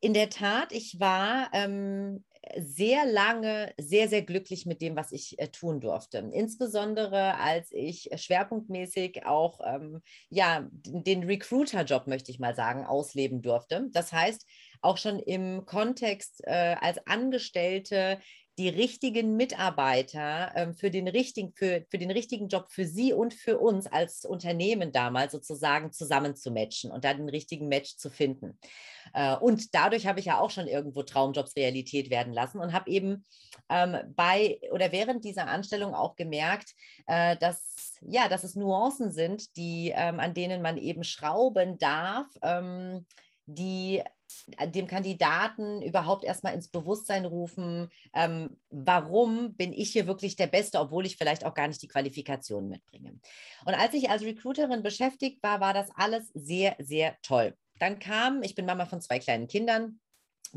In der Tat, ich war ähm, sehr lange sehr, sehr glücklich mit dem, was ich äh, tun durfte. Insbesondere als ich schwerpunktmäßig auch ähm, ja, den Recruiter-Job, möchte ich mal sagen, ausleben durfte. Das heißt, auch schon im Kontext äh, als Angestellte die richtigen Mitarbeiter ähm, für, den richtigen, für, für den richtigen Job für Sie und für uns als Unternehmen damals sozusagen zusammen zu matchen und da den richtigen Match zu finden. Äh, und dadurch habe ich ja auch schon irgendwo Traumjobs Realität werden lassen und habe eben ähm, bei oder während dieser Anstellung auch gemerkt, äh, dass ja, dass es Nuancen sind, die ähm, an denen man eben schrauben darf, ähm, die dem Kandidaten überhaupt erstmal ins Bewusstsein rufen, ähm, warum bin ich hier wirklich der Beste, obwohl ich vielleicht auch gar nicht die Qualifikationen mitbringe. Und als ich als Recruiterin beschäftigt war, war das alles sehr, sehr toll. Dann kam, ich bin Mama von zwei kleinen Kindern,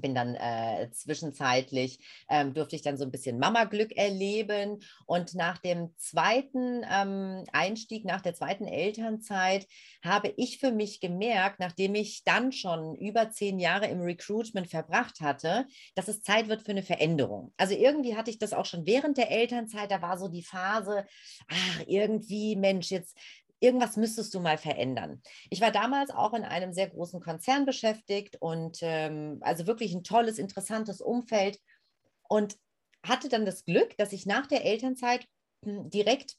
bin dann äh, zwischenzeitlich, ähm, durfte ich dann so ein bisschen Mama-Glück erleben. Und nach dem zweiten ähm, Einstieg, nach der zweiten Elternzeit, habe ich für mich gemerkt, nachdem ich dann schon über zehn Jahre im Recruitment verbracht hatte, dass es Zeit wird für eine Veränderung. Also irgendwie hatte ich das auch schon während der Elternzeit, da war so die Phase, ach, irgendwie, Mensch, jetzt irgendwas müsstest du mal verändern. Ich war damals auch in einem sehr großen Konzern beschäftigt und ähm, also wirklich ein tolles, interessantes Umfeld und hatte dann das Glück, dass ich nach der Elternzeit hm, direkt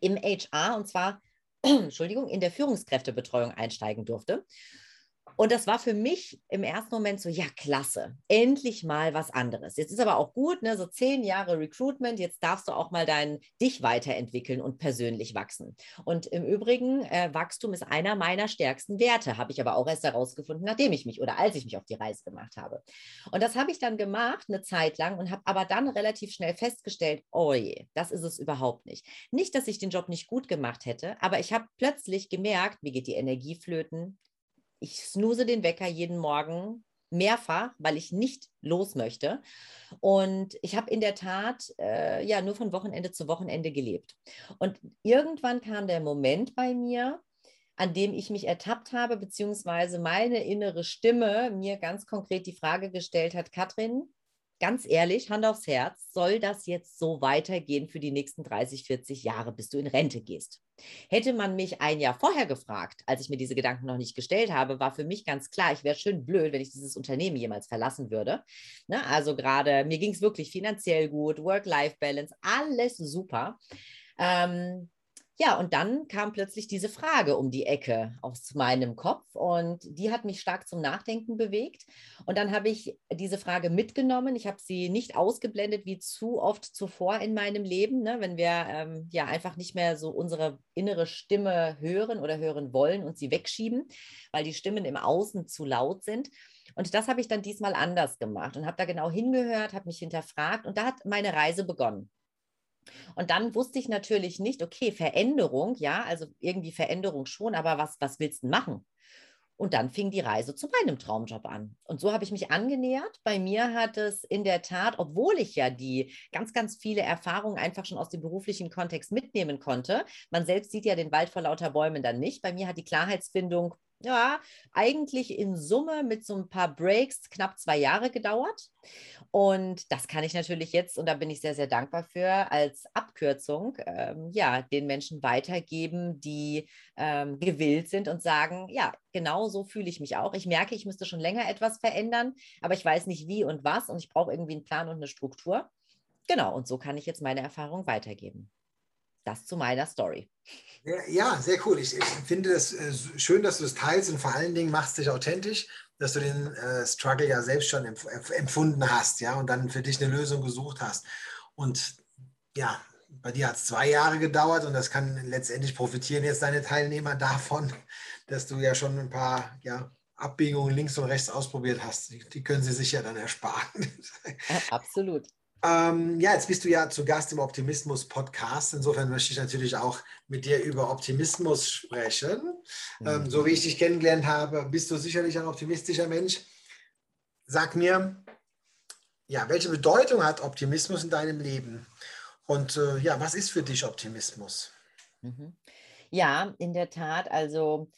im HR und zwar, Entschuldigung, in der Führungskräftebetreuung einsteigen durfte. Und das war für mich im ersten Moment so, ja, klasse, endlich mal was anderes. Jetzt ist aber auch gut, ne, so zehn Jahre Recruitment, jetzt darfst du auch mal dein, dich weiterentwickeln und persönlich wachsen. Und im Übrigen, äh, Wachstum ist einer meiner stärksten Werte, habe ich aber auch erst herausgefunden, nachdem ich mich oder als ich mich auf die Reise gemacht habe. Und das habe ich dann gemacht, eine Zeit lang, und habe aber dann relativ schnell festgestellt, oh je, das ist es überhaupt nicht. Nicht, dass ich den Job nicht gut gemacht hätte, aber ich habe plötzlich gemerkt, mir geht die Energie flöten, ich snooze den Wecker jeden Morgen mehrfach, weil ich nicht los möchte. Und ich habe in der Tat äh, ja nur von Wochenende zu Wochenende gelebt. Und irgendwann kam der Moment bei mir, an dem ich mich ertappt habe, beziehungsweise meine innere Stimme mir ganz konkret die Frage gestellt hat, Katrin, ganz ehrlich, Hand aufs Herz, soll das jetzt so weitergehen für die nächsten 30, 40 Jahre, bis du in Rente gehst? Hätte man mich ein Jahr vorher gefragt, als ich mir diese Gedanken noch nicht gestellt habe, war für mich ganz klar, ich wäre schön blöd, wenn ich dieses Unternehmen jemals verlassen würde. Ne? Also gerade, mir ging es wirklich finanziell gut, Work-Life-Balance, alles super. Ähm, ja, und dann kam plötzlich diese Frage um die Ecke aus meinem Kopf und die hat mich stark zum Nachdenken bewegt. Und dann habe ich diese Frage mitgenommen. Ich habe sie nicht ausgeblendet wie zu oft zuvor in meinem Leben, ne? wenn wir ähm, ja einfach nicht mehr so unsere innere Stimme hören oder hören wollen und sie wegschieben, weil die Stimmen im Außen zu laut sind. Und das habe ich dann diesmal anders gemacht und habe da genau hingehört, habe mich hinterfragt und da hat meine Reise begonnen. Und dann wusste ich natürlich nicht, okay, Veränderung, ja, also irgendwie Veränderung schon, aber was, was willst du machen? Und dann fing die Reise zu meinem Traumjob an. Und so habe ich mich angenähert. Bei mir hat es in der Tat, obwohl ich ja die ganz, ganz viele Erfahrungen einfach schon aus dem beruflichen Kontext mitnehmen konnte, man selbst sieht ja den Wald vor lauter Bäumen dann nicht. Bei mir hat die Klarheitsfindung ja, eigentlich in Summe mit so ein paar Breaks knapp zwei Jahre gedauert. Und das kann ich natürlich jetzt, und da bin ich sehr, sehr dankbar für, als Abkürzung, ähm, ja, den Menschen weitergeben, die ähm, gewillt sind und sagen, ja, genau so fühle ich mich auch. Ich merke, ich müsste schon länger etwas verändern, aber ich weiß nicht wie und was und ich brauche irgendwie einen Plan und eine Struktur. Genau, und so kann ich jetzt meine Erfahrung weitergeben. Das zu meiner Story. Ja, sehr cool. Ich, ich finde es äh, schön, dass du es teilst und vor allen Dingen machst dich authentisch, dass du den äh, Struggle ja selbst schon empf empfunden hast, ja, und dann für dich eine Lösung gesucht hast. Und ja, bei dir hat es zwei Jahre gedauert und das kann letztendlich profitieren jetzt deine Teilnehmer davon, dass du ja schon ein paar ja, Abbiegungen links und rechts ausprobiert hast. Die, die können sie sich ja dann ersparen. Absolut. Ähm, ja, jetzt bist du ja zu Gast im Optimismus-Podcast. Insofern möchte ich natürlich auch mit dir über Optimismus sprechen. Mhm. Ähm, so wie ich dich kennengelernt habe, bist du sicherlich ein optimistischer Mensch. Sag mir, ja, welche Bedeutung hat Optimismus in deinem Leben? Und äh, ja, was ist für dich Optimismus? Mhm. Ja, in der Tat. Also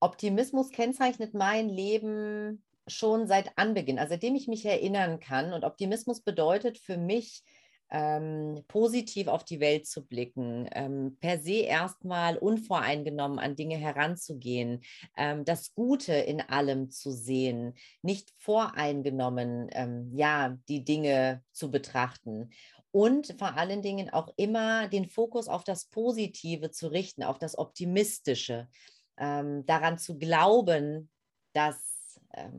Optimismus kennzeichnet mein Leben schon seit Anbeginn, also seitdem ich mich erinnern kann. Und Optimismus bedeutet für mich ähm, positiv auf die Welt zu blicken, ähm, per se erstmal unvoreingenommen an Dinge heranzugehen, ähm, das Gute in allem zu sehen, nicht voreingenommen, ähm, ja, die Dinge zu betrachten und vor allen Dingen auch immer den Fokus auf das Positive zu richten, auf das Optimistische, ähm, daran zu glauben, dass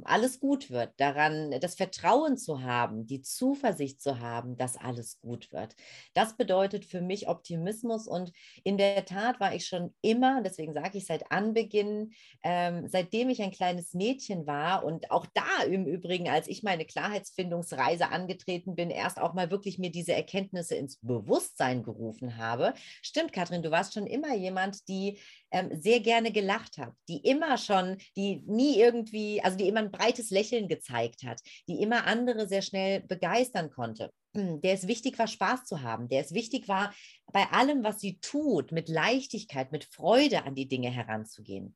alles gut wird, daran das Vertrauen zu haben, die Zuversicht zu haben, dass alles gut wird. Das bedeutet für mich Optimismus und in der Tat war ich schon immer, deswegen sage ich seit Anbeginn, ähm, seitdem ich ein kleines Mädchen war und auch da im Übrigen, als ich meine Klarheitsfindungsreise angetreten bin, erst auch mal wirklich mir diese Erkenntnisse ins Bewusstsein gerufen habe. Stimmt, Katrin, du warst schon immer jemand, die ähm, sehr gerne gelacht hat, die immer schon, die nie irgendwie, also die immer ein breites Lächeln gezeigt hat, die immer andere sehr schnell begeistern konnte. Hm, der es wichtig war, Spaß zu haben, der es wichtig war, bei allem, was sie tut, mit Leichtigkeit, mit Freude an die Dinge heranzugehen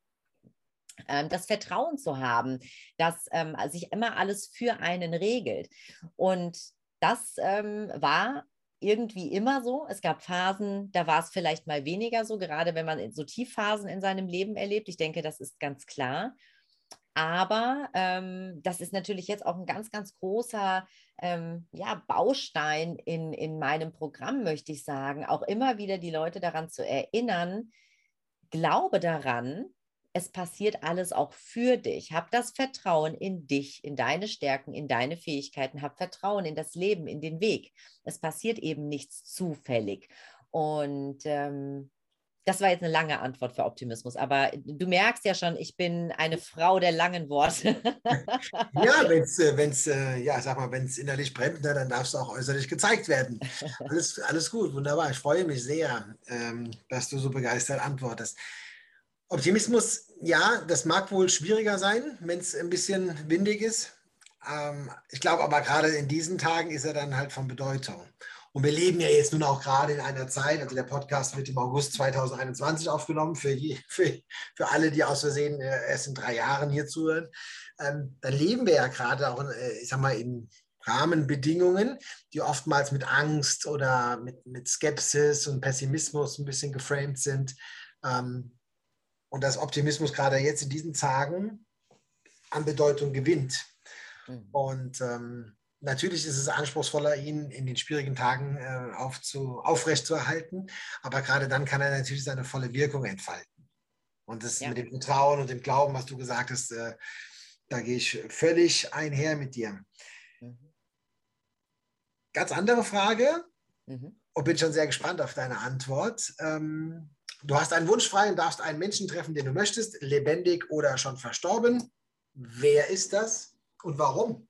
ähm, das Vertrauen zu haben, dass ähm, sich immer alles für einen regelt. Und das ähm, war irgendwie immer so. Es gab Phasen, da war es vielleicht mal weniger so, gerade wenn man so Tiefphasen in seinem Leben erlebt. Ich denke, das ist ganz klar. Aber ähm, das ist natürlich jetzt auch ein ganz, ganz großer ähm, ja, Baustein in, in meinem Programm, möchte ich sagen, auch immer wieder die Leute daran zu erinnern, glaube daran, es passiert alles auch für dich. Hab das Vertrauen in dich, in deine Stärken, in deine Fähigkeiten. Hab Vertrauen in das Leben, in den Weg. Es passiert eben nichts zufällig. Und ähm, das war jetzt eine lange Antwort für Optimismus, aber du merkst ja schon, ich bin eine Frau der langen Worte. ja, wenn es, äh, wenn's, äh, ja, sag mal, wenn es innerlich brennt, ne, dann darf es auch äußerlich gezeigt werden. Alles, alles gut, wunderbar. Ich freue mich sehr, ähm, dass du so begeistert antwortest. Optimismus, ja, das mag wohl schwieriger sein, wenn es ein bisschen windig ist. Ähm, ich glaube aber gerade in diesen Tagen ist er dann halt von Bedeutung. Und wir leben ja jetzt nun auch gerade in einer Zeit, also der Podcast wird im August 2021 aufgenommen, für, je, für, für alle, die aus Versehen äh, erst in drei Jahren hier zuhören. Ähm, dann leben wir ja gerade auch, in, äh, ich sag mal, in Rahmenbedingungen, die oftmals mit Angst oder mit, mit Skepsis und Pessimismus ein bisschen geframed sind. Ähm, und dass Optimismus gerade jetzt in diesen Tagen an Bedeutung gewinnt. Mhm. Und ähm, natürlich ist es anspruchsvoller, ihn in den schwierigen Tagen äh, aufzu, aufrechtzuerhalten, aber gerade dann kann er natürlich seine volle Wirkung entfalten. Und das ja. mit dem Vertrauen und dem Glauben, was du gesagt hast, äh, da gehe ich völlig einher mit dir. Mhm. Ganz andere Frage. Mhm. Und bin schon sehr gespannt auf deine Antwort. Ähm, Du hast einen Wunsch frei und darfst einen Menschen treffen, den du möchtest, lebendig oder schon verstorben. Wer ist das und warum?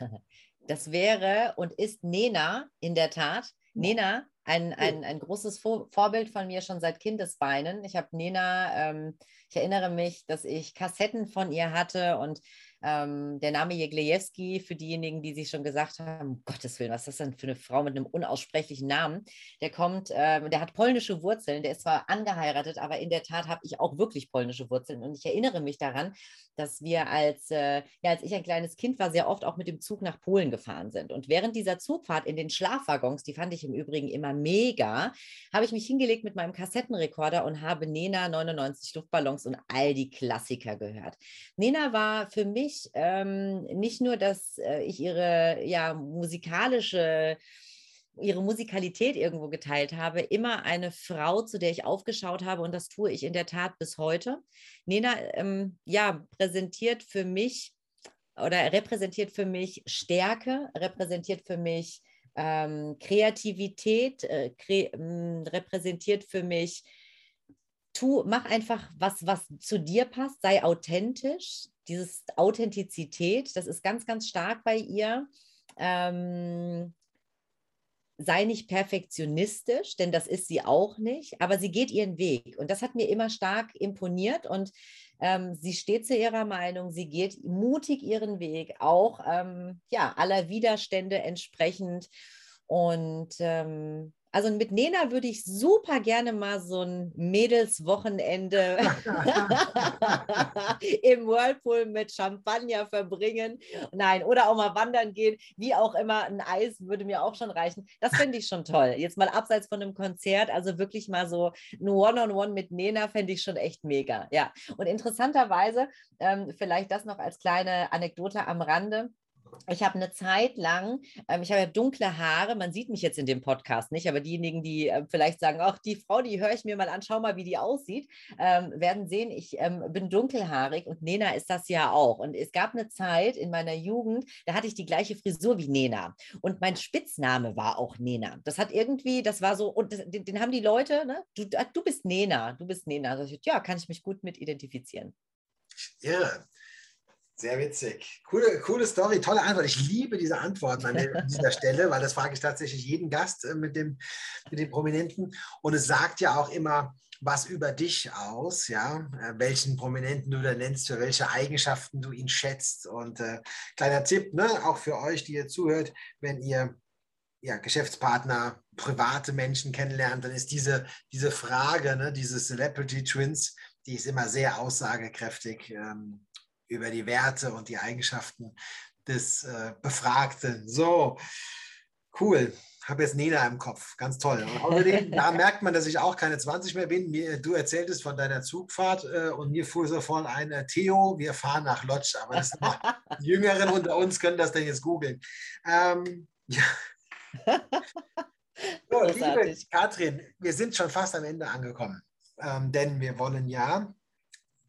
Das wäre und ist Nena in der Tat. Nena, ein, ein, ein großes Vorbild von mir schon seit Kindesbeinen. Ich habe Nena, ähm, ich erinnere mich, dass ich Kassetten von ihr hatte und ähm, der Name Jeglejewski, für diejenigen, die sich schon gesagt haben, um Gottes Willen, was ist das denn für eine Frau mit einem unaussprechlichen Namen? Der kommt, äh, der hat polnische Wurzeln, der ist zwar angeheiratet, aber in der Tat habe ich auch wirklich polnische Wurzeln. Und ich erinnere mich daran, dass wir als, äh, ja, als ich ein kleines Kind war, sehr oft auch mit dem Zug nach Polen gefahren sind. Und während dieser Zugfahrt in den Schlafwaggons, die fand ich im Übrigen immer mega, habe ich mich hingelegt mit meinem Kassettenrekorder und habe Nena 99 Luftballons und all die Klassiker gehört. Nena war für mich ähm, nicht nur, dass äh, ich ihre ja, musikalische ihre Musikalität irgendwo geteilt habe, immer eine Frau, zu der ich aufgeschaut habe und das tue ich in der Tat bis heute. Nena, ähm, ja, präsentiert für mich oder repräsentiert für mich Stärke, repräsentiert für mich ähm, Kreativität, äh, kre äh, repräsentiert für mich tu, mach einfach was, was zu dir passt, sei authentisch, dieses Authentizität, das ist ganz, ganz stark bei ihr. Ähm, sei nicht perfektionistisch, denn das ist sie auch nicht, aber sie geht ihren Weg. Und das hat mir immer stark imponiert und ähm, sie steht zu ihrer Meinung, sie geht mutig ihren Weg, auch ähm, ja, aller Widerstände entsprechend. Und ähm, Also mit Nena würde ich super gerne mal so ein Mädelswochenende im Whirlpool mit Champagner verbringen. Nein, oder auch mal wandern gehen, wie auch immer. Ein Eis würde mir auch schon reichen. Das fände ich schon toll. Jetzt mal abseits von einem Konzert, also wirklich mal so ein One-on-One -on -One mit Nena fände ich schon echt mega. Ja, und interessanterweise, ähm, vielleicht das noch als kleine Anekdote am Rande ich habe eine Zeit lang, ähm, ich habe ja dunkle Haare, man sieht mich jetzt in dem Podcast nicht, aber diejenigen, die äh, vielleicht sagen, ach, die Frau, die höre ich mir mal an, schau mal, wie die aussieht, ähm, werden sehen, ich ähm, bin dunkelhaarig und Nena ist das ja auch. Und es gab eine Zeit in meiner Jugend, da hatte ich die gleiche Frisur wie Nena. Und mein Spitzname war auch Nena. Das hat irgendwie, das war so, und das, den, den, haben die Leute, ne? du, du bist Nena, du bist Nena. Also, ja, kann ich mich gut mit identifizieren. Ja, sehr witzig. Coole, coole Story, tolle Antwort. Ich liebe diese Antworten an, dieser Stelle, weil das frage ich tatsächlich jeden Gast äh, mit dem, mit dem Prominenten. Und es sagt ja auch immer was über dich aus, ja, äh, welchen Prominenten du da nennst, für welche Eigenschaften du ihn schätzt. Und äh, kleiner Tipp, ne, auch für euch, die ihr zuhört, wenn ihr ja, Geschäftspartner, private Menschen kennenlernt, dann ist diese, diese Frage, ne, diese Celebrity Twins, die ist immer sehr aussagekräftig. Ähm, über die Werte und die Eigenschaften des äh, Befragten. So, cool. Habe jetzt Nina im Kopf. Ganz toll. Und außerdem, da merkt man, dass ich auch keine 20 mehr bin. Mir, du erzähltest von deiner Zugfahrt äh, und mir fuhr sofort ein, äh, Theo, wir fahren nach Lodz. Aber das die Jüngeren unter uns können das dann jetzt googeln. Ähm, ja. So, liebe Katrin, wir sind schon fast am Ende angekommen. Ähm, denn wir wollen ja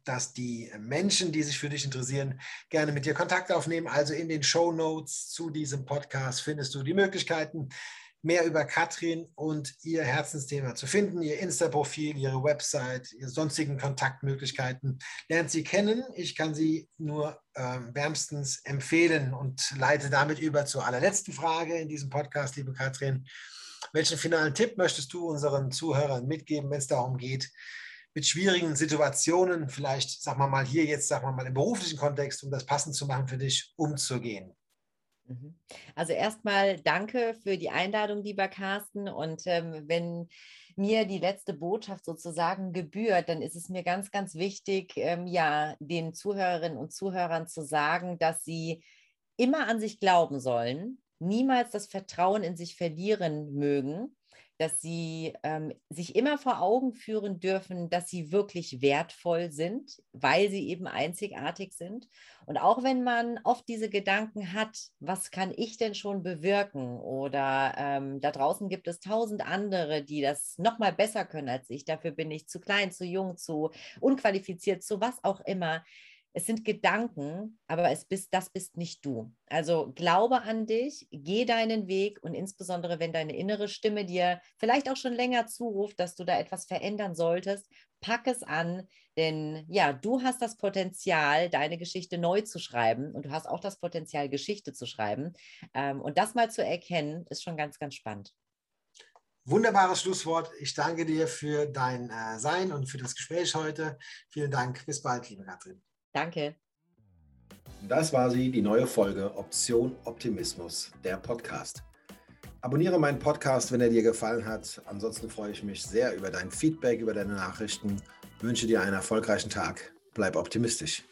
dass die Menschen, die sich für dich interessieren, gerne mit dir Kontakt aufnehmen. Also in den Show Notes zu diesem Podcast findest du die Möglichkeiten, mehr über Katrin und ihr Herzensthema zu finden, ihr Insta-Profil, ihre Website, ihre sonstigen Kontaktmöglichkeiten. Lernt sie kennen. Ich kann sie nur äh, wärmstens empfehlen und leite damit über zur allerletzten Frage in diesem Podcast, liebe Katrin. Welchen finalen Tipp möchtest du unseren Zuhörern mitgeben, wenn es darum geht, mit schwierigen Situationen, vielleicht, sagen wir mal, hier jetzt, sagen wir mal, im beruflichen Kontext, um das passend zu machen für dich, umzugehen? Mhm. Also erstmal danke für die Einladung, lieber Carsten. Und ähm, wenn mir die letzte Botschaft sozusagen gebührt, dann ist es mir ganz, ganz wichtig, ähm, ja, den Zuhörerinnen und Zuhörern zu sagen, dass sie immer an sich glauben sollen, niemals das Vertrauen in sich verlieren mögen dass sie ähm, sich immer vor Augen führen dürfen, dass sie wirklich wertvoll sind, weil sie eben einzigartig sind. Und auch wenn man oft diese Gedanken hat, was kann ich denn schon bewirken? Oder ähm, da draußen gibt es tausend andere, die das noch mal besser können als ich. Dafür bin ich zu klein, zu jung, zu unqualifiziert, zu was auch immer es sind Gedanken, aber es bist, das bist nicht du. Also glaube an dich, geh deinen Weg und insbesondere, wenn deine innere Stimme dir vielleicht auch schon länger zuruft, dass du da etwas verändern solltest, pack es an, denn ja, du hast das Potenzial, deine Geschichte neu zu schreiben und du hast auch das Potenzial, Geschichte zu schreiben. Ähm, und das mal zu erkennen, ist schon ganz, ganz spannend. Wunderbares Schlusswort. Ich danke dir für dein äh, Sein und für das Gespräch heute. Vielen Dank. Bis bald, liebe Katrin. Danke. Das war sie, die neue Folge Option Optimismus, der Podcast. Abonniere meinen Podcast, wenn er dir gefallen hat. Ansonsten freue ich mich sehr über dein Feedback, über deine Nachrichten. Ich wünsche dir einen erfolgreichen Tag. Bleib optimistisch.